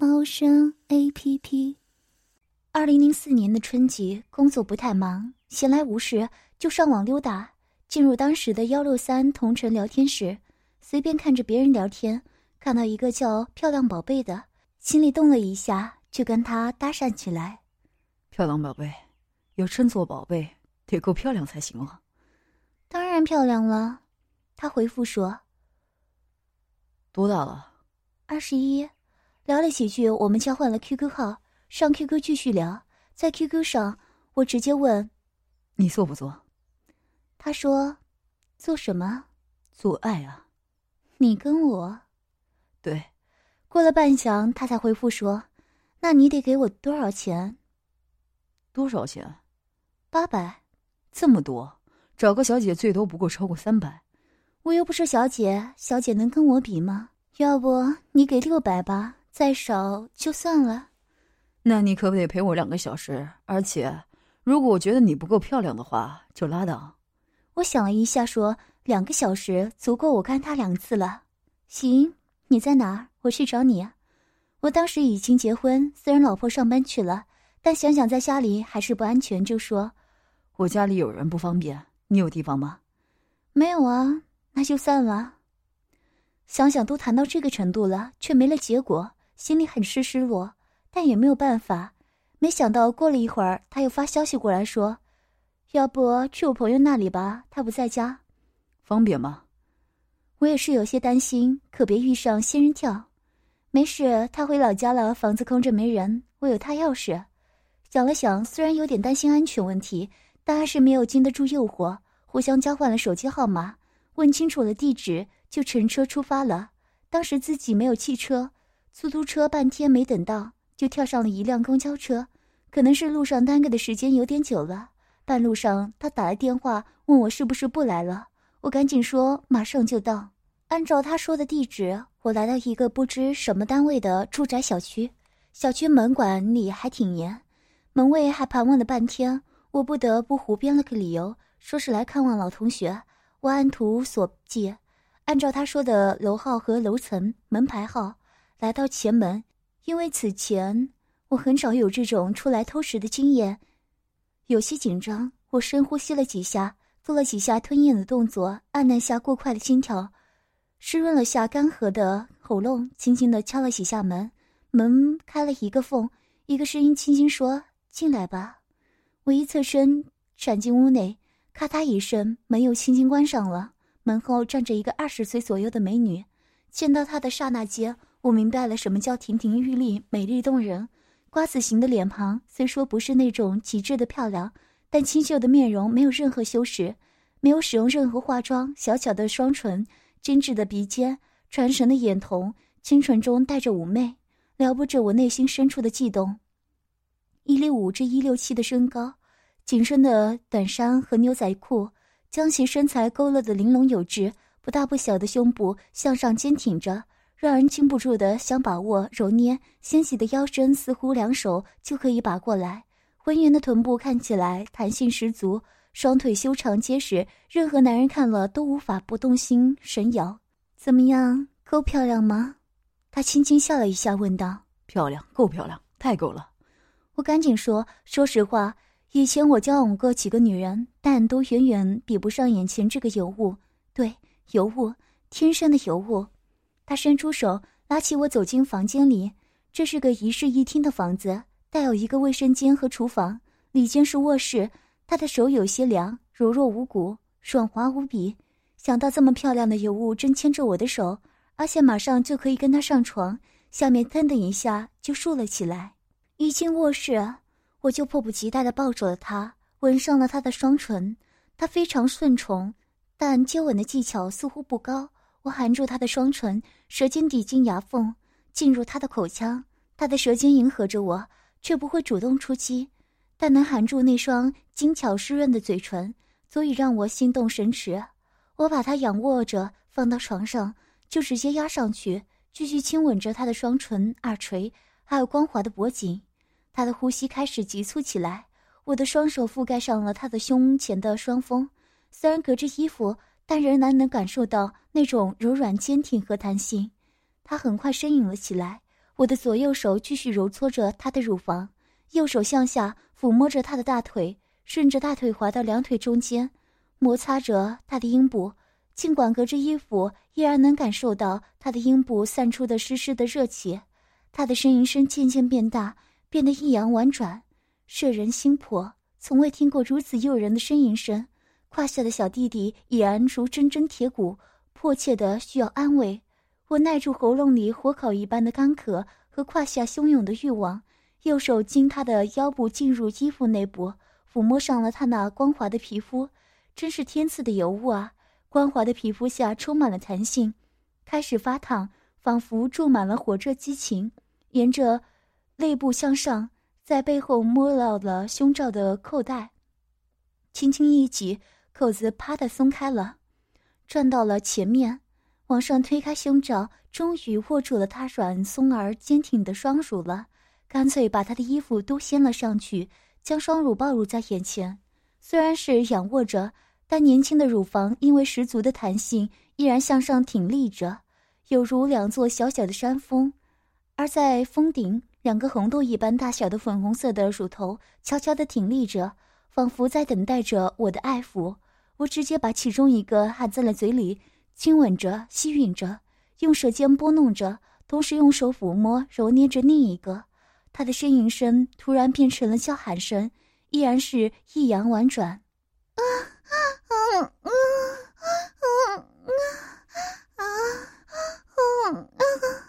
猫声 A P P。二零零四年的春节，工作不太忙，闲来无事就上网溜达。进入当时的幺六三同城聊天室，随便看着别人聊天，看到一个叫“漂亮宝贝”的，心里动了一下，就跟他搭讪起来。漂亮宝贝，要称作宝贝，得够漂亮才行啊。当然漂亮了，他回复说。多大了？二十一。聊了几句，我们交换了 QQ 号，上 QQ 继续聊。在 QQ 上，我直接问：“你做不做？”他说：“做什么？做爱啊。”你跟我？对。过了半晌，他才回复说：“那你得给我多少钱？”多少钱？八百。这么多？找个小姐最多不过超过三百。我又不是小姐，小姐能跟我比吗？要不你给六百吧，再少就算了。那你可不得陪我两个小时？而且，如果我觉得你不够漂亮的话，就拉倒。我想了一下，说两个小时足够我看他两次了。行，你在哪儿？我去找你。我当时已经结婚，虽然老婆上班去了，但想想在家里还是不安全，就说：“我家里有人不方便，你有地方吗？”没有啊。那就算了。想想都谈到这个程度了，却没了结果，心里很是失落，但也没有办法。没想到过了一会儿，他又发消息过来，说：“要不去我朋友那里吧，他不在家，方便吗？”我也是有些担心，可别遇上仙人跳。没事，他回老家了，房子空着没人，我有他钥匙。想了想，虽然有点担心安全问题，但还是没有经得住诱惑，互相交换了手机号码。问清楚了地址，就乘车出发了。当时自己没有汽车，出租车半天没等到，就跳上了一辆公交车。可能是路上耽搁的时间有点久了，半路上他打来电话问我是不是不来了，我赶紧说马上就到。按照他说的地址，我来到一个不知什么单位的住宅小区，小区门管理还挺严，门卫还盘问了半天，我不得不胡编了个理由，说是来看望老同学。我按图索骥，按照他说的楼号和楼层门牌号来到前门。因为此前我很少有这种出来偷食的经验，有些紧张。我深呼吸了几下，做了几下吞咽的动作，按捺下过快的心跳，湿润了下干涸的喉咙，轻轻地敲了几下门。门开了一个缝，一个声音轻轻说：“进来吧。”我一侧身闪进屋内。咔嗒一声，门又轻轻关上了。门后站着一个二十岁左右的美女。见到她的刹那间，我明白了什么叫亭亭玉立、美丽动人。瓜子形的脸庞，虽说不是那种极致的漂亮，但清秀的面容没有任何修饰，没有使用任何化妆。小巧的双唇，精致的鼻尖，传神的眼瞳，清纯中带着妩媚，撩拨着我内心深处的悸动。一六五至一六七的身高。紧身的短衫和牛仔裤，将其身材勾勒得玲珑有致。不大不小的胸部向上坚挺着，让人禁不住的想把握揉捏。纤细的腰身似乎两手就可以把过来。浑圆的臀部看起来弹性十足，双腿修长结实，任何男人看了都无法不动心神摇。怎么样，够漂亮吗？他轻轻笑了一下，问道：“漂亮，够漂亮，太够了。”我赶紧说：“说实话。”以前我交往过几个女人，但都远远比不上眼前这个尤物。对，尤物，天生的尤物。他伸出手拉起我走进房间里。这是个一室一厅的房子，带有一个卫生间和厨房，里间是卧室。他的手有些凉，柔弱无骨，爽滑无比。想到这么漂亮的尤物正牵着我的手，而且马上就可以跟他上床，下面噔的一下就竖了起来。一进卧室。我就迫不及待地抱住了他，吻上了他的双唇。他非常顺从，但接吻的技巧似乎不高。我含住他的双唇，舌尖抵进牙缝，进入他的口腔。他的舌尖迎合着我，却不会主动出击，但能含住那双精巧湿润的嘴唇，足以让我心动神驰。我把他仰卧着放到床上，就直接压上去，继续亲吻着他的双唇、耳垂，还有光滑的脖颈。他的呼吸开始急促起来，我的双手覆盖上了他的胸前的双峰，虽然隔着衣服，但仍然能感受到那种柔软、坚挺和弹性。他很快呻吟了起来。我的左右手继续揉搓着他的乳房，右手向下抚摸着他的大腿，顺着大腿滑到两腿中间，摩擦着他的阴部。尽管隔着衣服，依然能感受到他的阴部散出的湿湿的热气。他的呻吟声渐渐变大，变得抑扬婉转，摄人心魄。从未听过如此诱人的呻吟声。胯下的小弟弟已然如铮铮铁骨，迫切的需要安慰。我耐住喉咙里火烤一般的干渴和胯下汹涌的欲望，右手经他的腰部进入衣服内部，抚摸上了他那光滑的皮肤，真是天赐的尤物啊！光滑的皮肤下充满了弹性，开始发烫，仿佛注满了火热激情。沿着肋部向上，在背后摸到了胸罩的扣带，轻轻一挤，扣子啪的松开了，转到了前面。往上推开胸罩，终于握住了他软松而坚挺的双乳了，干脆把他的衣服都掀了上去，将双乳暴露在眼前。虽然是仰卧着，但年轻的乳房因为十足的弹性，依然向上挺立着，有如两座小小的山峰。而在峰顶，两个红豆一般大小的粉红色的乳头悄悄地挺立着，仿佛在等待着我的爱抚。我直接把其中一个含在了嘴里。亲吻着，吸吮着，用舌尖拨弄着，同时用手抚摸、揉捏着另一个。他的呻吟声突然变成了叫喊声，依然是抑扬婉转。啊啊啊啊啊啊啊啊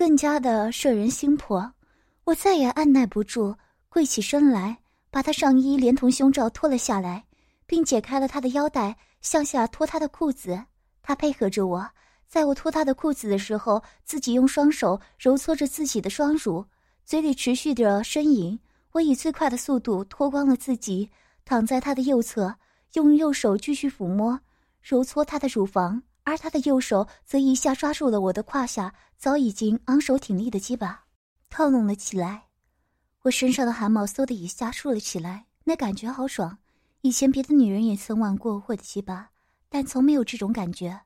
更加的摄人心魄，我再也按耐不住，跪起身来，把他上衣连同胸罩脱了下来，并解开了他的腰带，向下脱他的裤子。他配合着我，在我脱他的裤子的时候，自己用双手揉搓着自己的双乳，嘴里持续着呻吟。我以最快的速度脱光了自己，躺在他的右侧，用右手继续抚摸、揉搓他的乳房。而他的右手则一下抓住了我的胯下早已经昂首挺立的鸡巴，套弄了起来。我身上的汗毛嗖的一下竖了起来，那感觉好爽。以前别的女人也曾玩过我的鸡巴，但从没有这种感觉。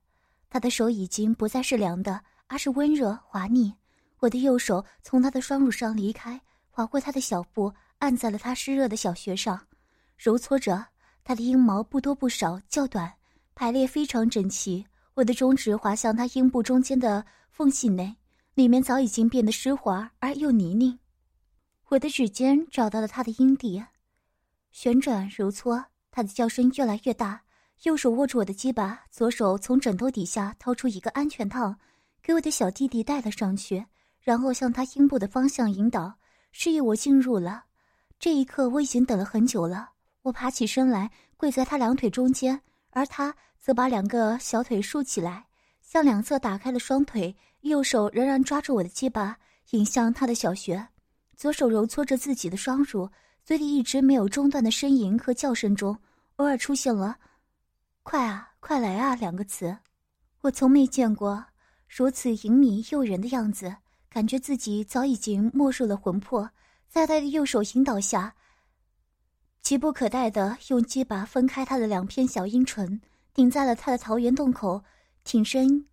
他的手已经不再是凉的，而是温热滑腻。我的右手从他的双乳上离开，划过他的小腹，按在了他湿热的小穴上，揉搓着他的阴毛，不多不少，较短，排列非常整齐。我的中指滑向他阴部中间的缝隙内，里面早已经变得湿滑而又泥泞。我的指尖找到了他的阴蒂，旋转揉搓，他的叫声越来越大。右手握住我的鸡巴，左手从枕头底下掏出一个安全套，给我的小弟弟戴了上去，然后向他阴部的方向引导，示意我进入了。这一刻我已经等了很久了。我爬起身来，跪在他两腿中间，而他。则把两个小腿竖起来，向两侧打开了双腿，右手仍然抓住我的鸡巴，引向他的小穴，左手揉搓着自己的双乳，嘴里一直没有中断的呻吟和叫声中，偶尔出现了“快啊，快来啊”两个词。我从没见过如此淫靡诱人的样子，感觉自己早已经没入了魂魄，在他的右手引导下，急不可待地用鸡巴分开他的两片小阴唇。顶在了他的桃源洞口，挺身，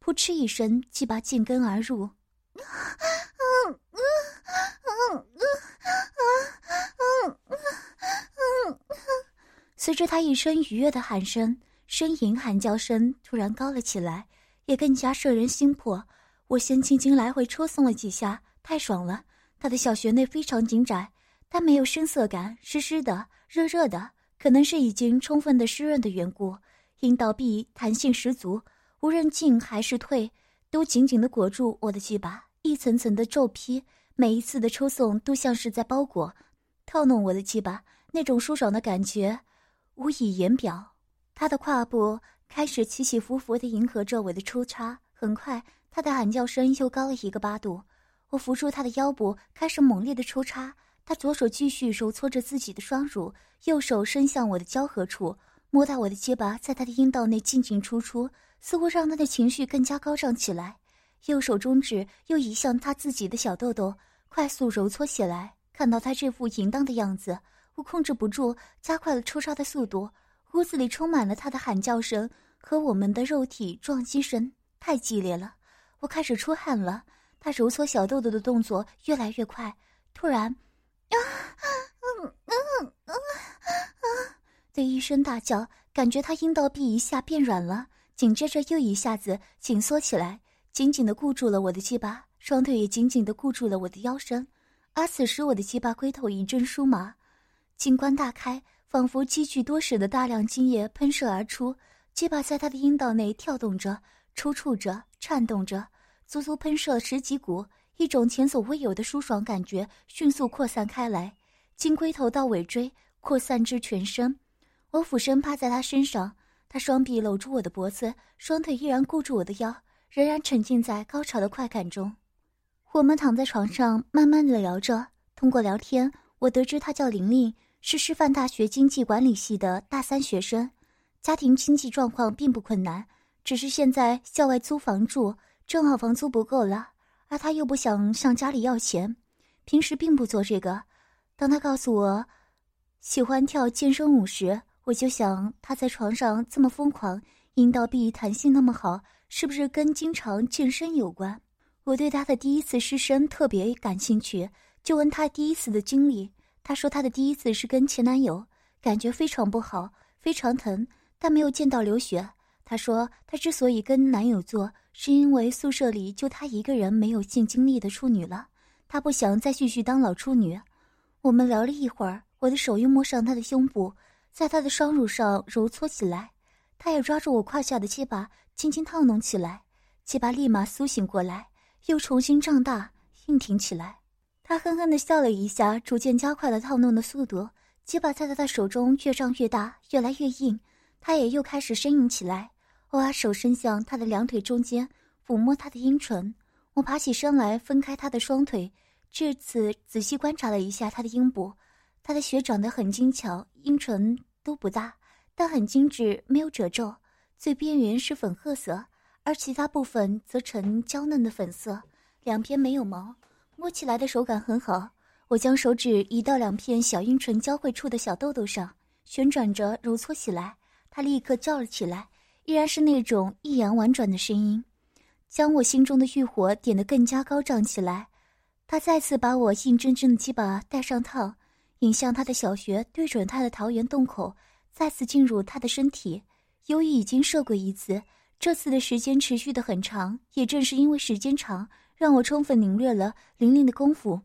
扑哧一声，鸡巴进根而入。随着他一声愉悦的喊声，呻吟喊叫声突然高了起来，也更加摄人心魄。我先轻轻来回抽送了几下，太爽了。他的小穴内非常紧窄，它没有生涩感，湿湿的，热热的。可能是已经充分的湿润的缘故，阴道壁弹性十足，无论进还是退，都紧紧的裹住我的鸡巴，一层层的皱批，每一次的抽送都像是在包裹、套弄我的鸡巴，那种舒爽的感觉无以言表。他的胯部开始起起伏伏的迎合着我的抽插，很快，他的喊叫声又高了一个八度。我扶住他的腰部，开始猛烈的抽插。他左手继续揉搓着自己的双乳，右手伸向我的交合处，摸到我的结巴，在他的阴道内进进出出，似乎让他的情绪更加高涨起来。右手中指又移向他自己的小豆豆，快速揉搓起来。看到他这副淫荡的样子，我控制不住，加快了抽插的速度。屋子里充满了他的喊叫声和我们的肉体撞击声，太激烈了。我开始出汗了。他揉搓小豆豆的动作越来越快，突然。啊，啊啊啊啊！的一声大叫，感觉他阴道壁一下变软了，紧接着又一下子紧缩起来，紧紧的固住了我的鸡巴，双腿也紧紧的固住了我的腰身。而此时我的鸡巴龟头一阵酥麻，金冠大开，仿佛积聚多时的大量精液喷射而出，鸡巴在他的阴道内跳动着、抽搐着、颤动着，足足喷射了十几股。一种前所未有的舒爽感觉迅速扩散开来，经龟头到尾椎扩散至全身。我俯身趴在他身上，他双臂搂住我的脖子，双腿依然固住我的腰，仍然沉浸在高潮的快感中。我们躺在床上，慢慢的聊着。通过聊天，我得知他叫玲玲，是师范大学经济管理系的大三学生，家庭经济状况并不困难，只是现在校外租房住，正好房租不够了。而他又不想向家里要钱，平时并不做这个。当他告诉我喜欢跳健身舞时，我就想他在床上这么疯狂，阴道壁弹性那么好，是不是跟经常健身有关？我对他的第一次失身特别感兴趣，就问他第一次的经历。他说他的第一次是跟前男友，感觉非常不好，非常疼，但没有见到流血。她说她之所以跟男友做。是因为宿舍里就她一个人没有性经历的处女了，她不想再继续当老处女。我们聊了一会儿，我的手又摸上她的胸部，在她的双乳上揉搓起来，她也抓住我胯下的鸡巴，轻轻套弄起来，鸡巴立马苏醒过来，又重新胀大硬挺起来。她哼哼地笑了一下，逐渐加快了套弄的速度，鸡巴在她的手中越胀越大，越来越硬，她也又开始呻吟起来。我把手伸向他的两腿中间，抚摸他的阴唇。我爬起身来，分开他的双腿，这次仔细观察了一下他的阴部。他的血长得很精巧，阴唇都不大，但很精致，没有褶皱。最边缘是粉褐色，而其他部分则呈娇嫩的粉色。两边没有毛，摸起来的手感很好。我将手指移到两片小阴唇交汇处的小豆豆上，旋转着揉搓起来。他立刻叫了起来。依然是那种抑扬婉转的声音，将我心中的欲火点得更加高涨起来。他再次把我硬铮铮的鸡巴带上套，引向他的小穴，对准他的桃源洞口，再次进入他的身体。由于已经射过一次，这次的时间持续的很长。也正是因为时间长，让我充分领略了玲玲的功夫。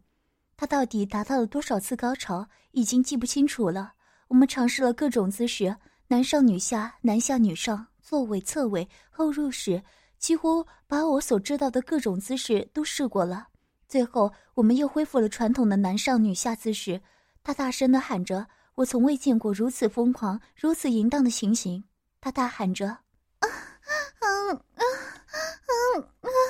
他到底达到了多少次高潮，已经记不清楚了。我们尝试了各种姿势，男上女下，男下女上。坐位、侧位、后入式，几乎把我所知道的各种姿势都试过了。最后，我们又恢复了传统的男上女下姿势。他大声的喊着：“我从未见过如此疯狂、如此淫荡的情形。”他大喊着：“啊，嗯，啊，嗯，啊，啊，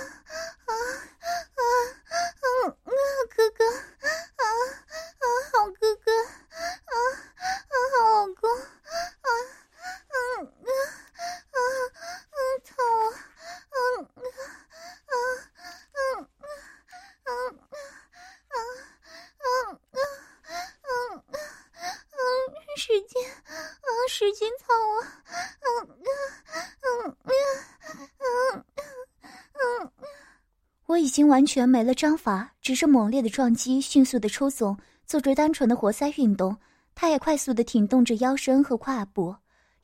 完全没了章法，只是猛烈的撞击，迅速的抽耸，做着单纯的活塞运动。他也快速的挺动着腰身和胯部，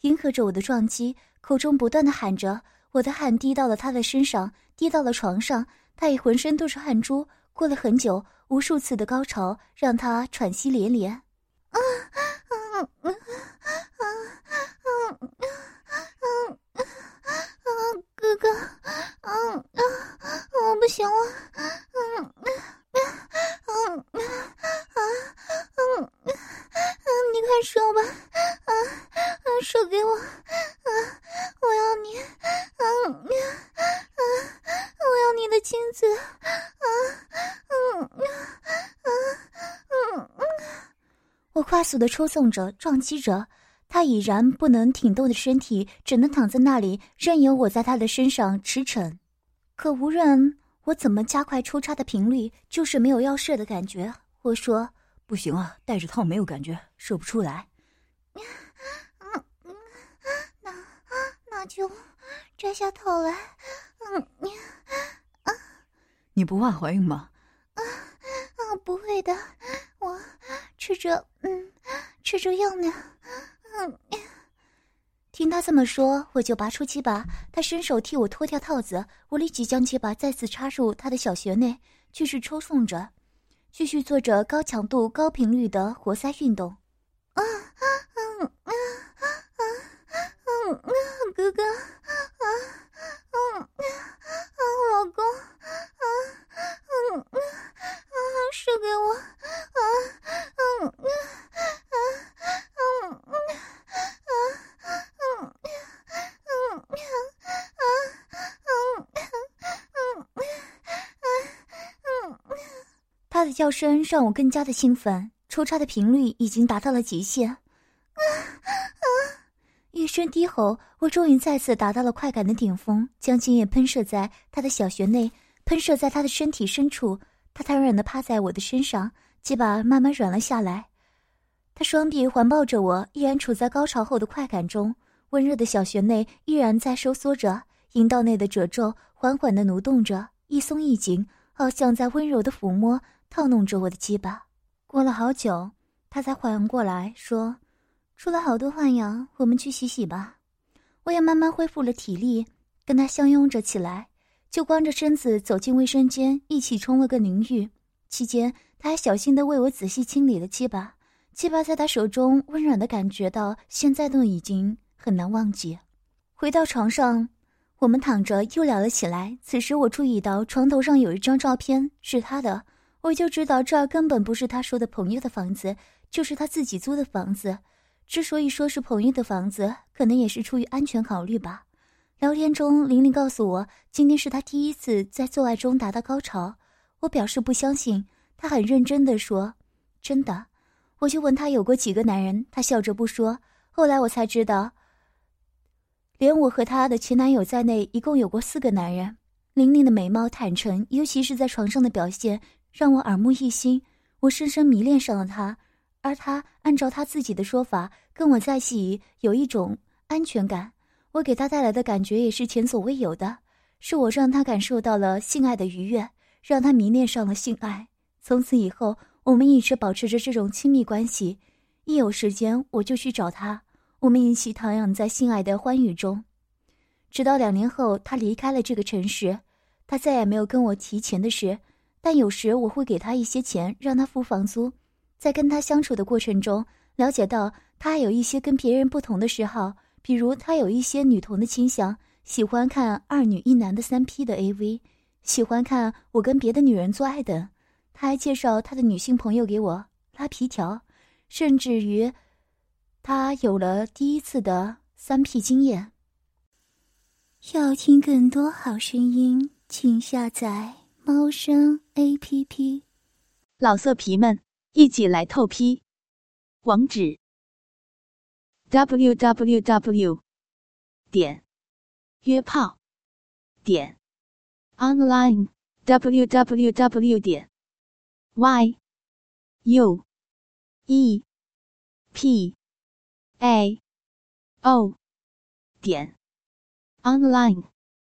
迎合着我的撞击。口中不断的喊着，我的汗滴到了他的身上，滴到了床上，他也浑身都是汗珠。过了很久，无数次的高潮让他喘息连连。啊啊啊啊啊啊啊！哥哥。我不行了，嗯嗯嗯嗯啊嗯嗯，你快说吧，啊啊，说给我，啊，我要你，嗯嗯嗯，我要你的亲子，啊嗯嗯嗯嗯，我快速的抽送着，撞击着。他已然不能挺动的身体，只能躺在那里，任由我在他的身上驰骋。可无论我怎么加快抽插的频率，就是没有要射的感觉。我说：“不行啊，带着套没有感觉，射不出来。”嗯嗯，那那就摘下套来。嗯，你啊，你不怕怀孕吗？啊啊，不会的，我吃着嗯吃着药呢。听他这么说，我就拔出鸡巴。他伸手替我脱掉套子，我立即将鸡巴再次插入他的小穴内，继续抽送着，继续做着高强度、高频率的活塞运动。啊啊嗯啊啊嗯啊哥哥啊嗯啊老公啊嗯啊啊射给我啊嗯啊啊嗯嗯。他的叫声让我更加的兴奋，抽插的频率已经达到了极限。啊啊！一声低吼，我终于再次达到了快感的顶峰，将精液喷射在他的小穴内，喷射在他的身体深处。他瘫软的趴在我的身上，鸡巴慢慢软了下来。他双臂环抱着我，依然处在高潮后的快感中。温热的小穴内依然在收缩着，阴道内的褶皱缓缓的蠕动着，一松一紧，好像在温柔的抚摸。套弄着我的鸡巴，过了好久，他才缓过来，说：“出了好多汗呀，我们去洗洗吧。”我也慢慢恢复了体力，跟他相拥着起来，就光着身子走进卫生间，一起冲了个淋浴。期间，他还小心地为我仔细清理了鸡巴，鸡巴在他手中温软的感觉到现在都已经很难忘记。回到床上，我们躺着又聊了起来。此时，我注意到床头上有一张照片，是他的。我就知道这儿根本不是他说的朋友的房子，就是他自己租的房子。之所以说是朋友的房子，可能也是出于安全考虑吧。聊天中，玲玲告诉我，今天是她第一次在做爱中达到高潮。我表示不相信，她很认真地说：“真的。”我就问她有过几个男人，她笑着不说。后来我才知道，连我和她的前男友在内，一共有过四个男人。玲玲的美貌、坦诚，尤其是在床上的表现。让我耳目一新，我深深迷恋上了他，而他按照他自己的说法，跟我在一起有一种安全感。我给他带来的感觉也是前所未有的，是我让他感受到了性爱的愉悦，让他迷恋上了性爱。从此以后，我们一直保持着这种亲密关系，一有时间我就去找他，我们一起徜徉在性爱的欢愉中。直到两年后，他离开了这个城市，他再也没有跟我提钱的事。但有时我会给他一些钱，让他付房租。在跟他相处的过程中，了解到他还有一些跟别人不同的嗜好，比如他有一些女同的倾向，喜欢看二女一男的三 P 的 AV，喜欢看我跟别的女人做爱等。他还介绍他的女性朋友给我拉皮条，甚至于他有了第一次的三 P 经验。要听更多好声音，请下载。猫声 A P P，老色皮们一起来透批，网址：w w w 点约炮点 online w w w 点 y u e p a. O. 点。Online。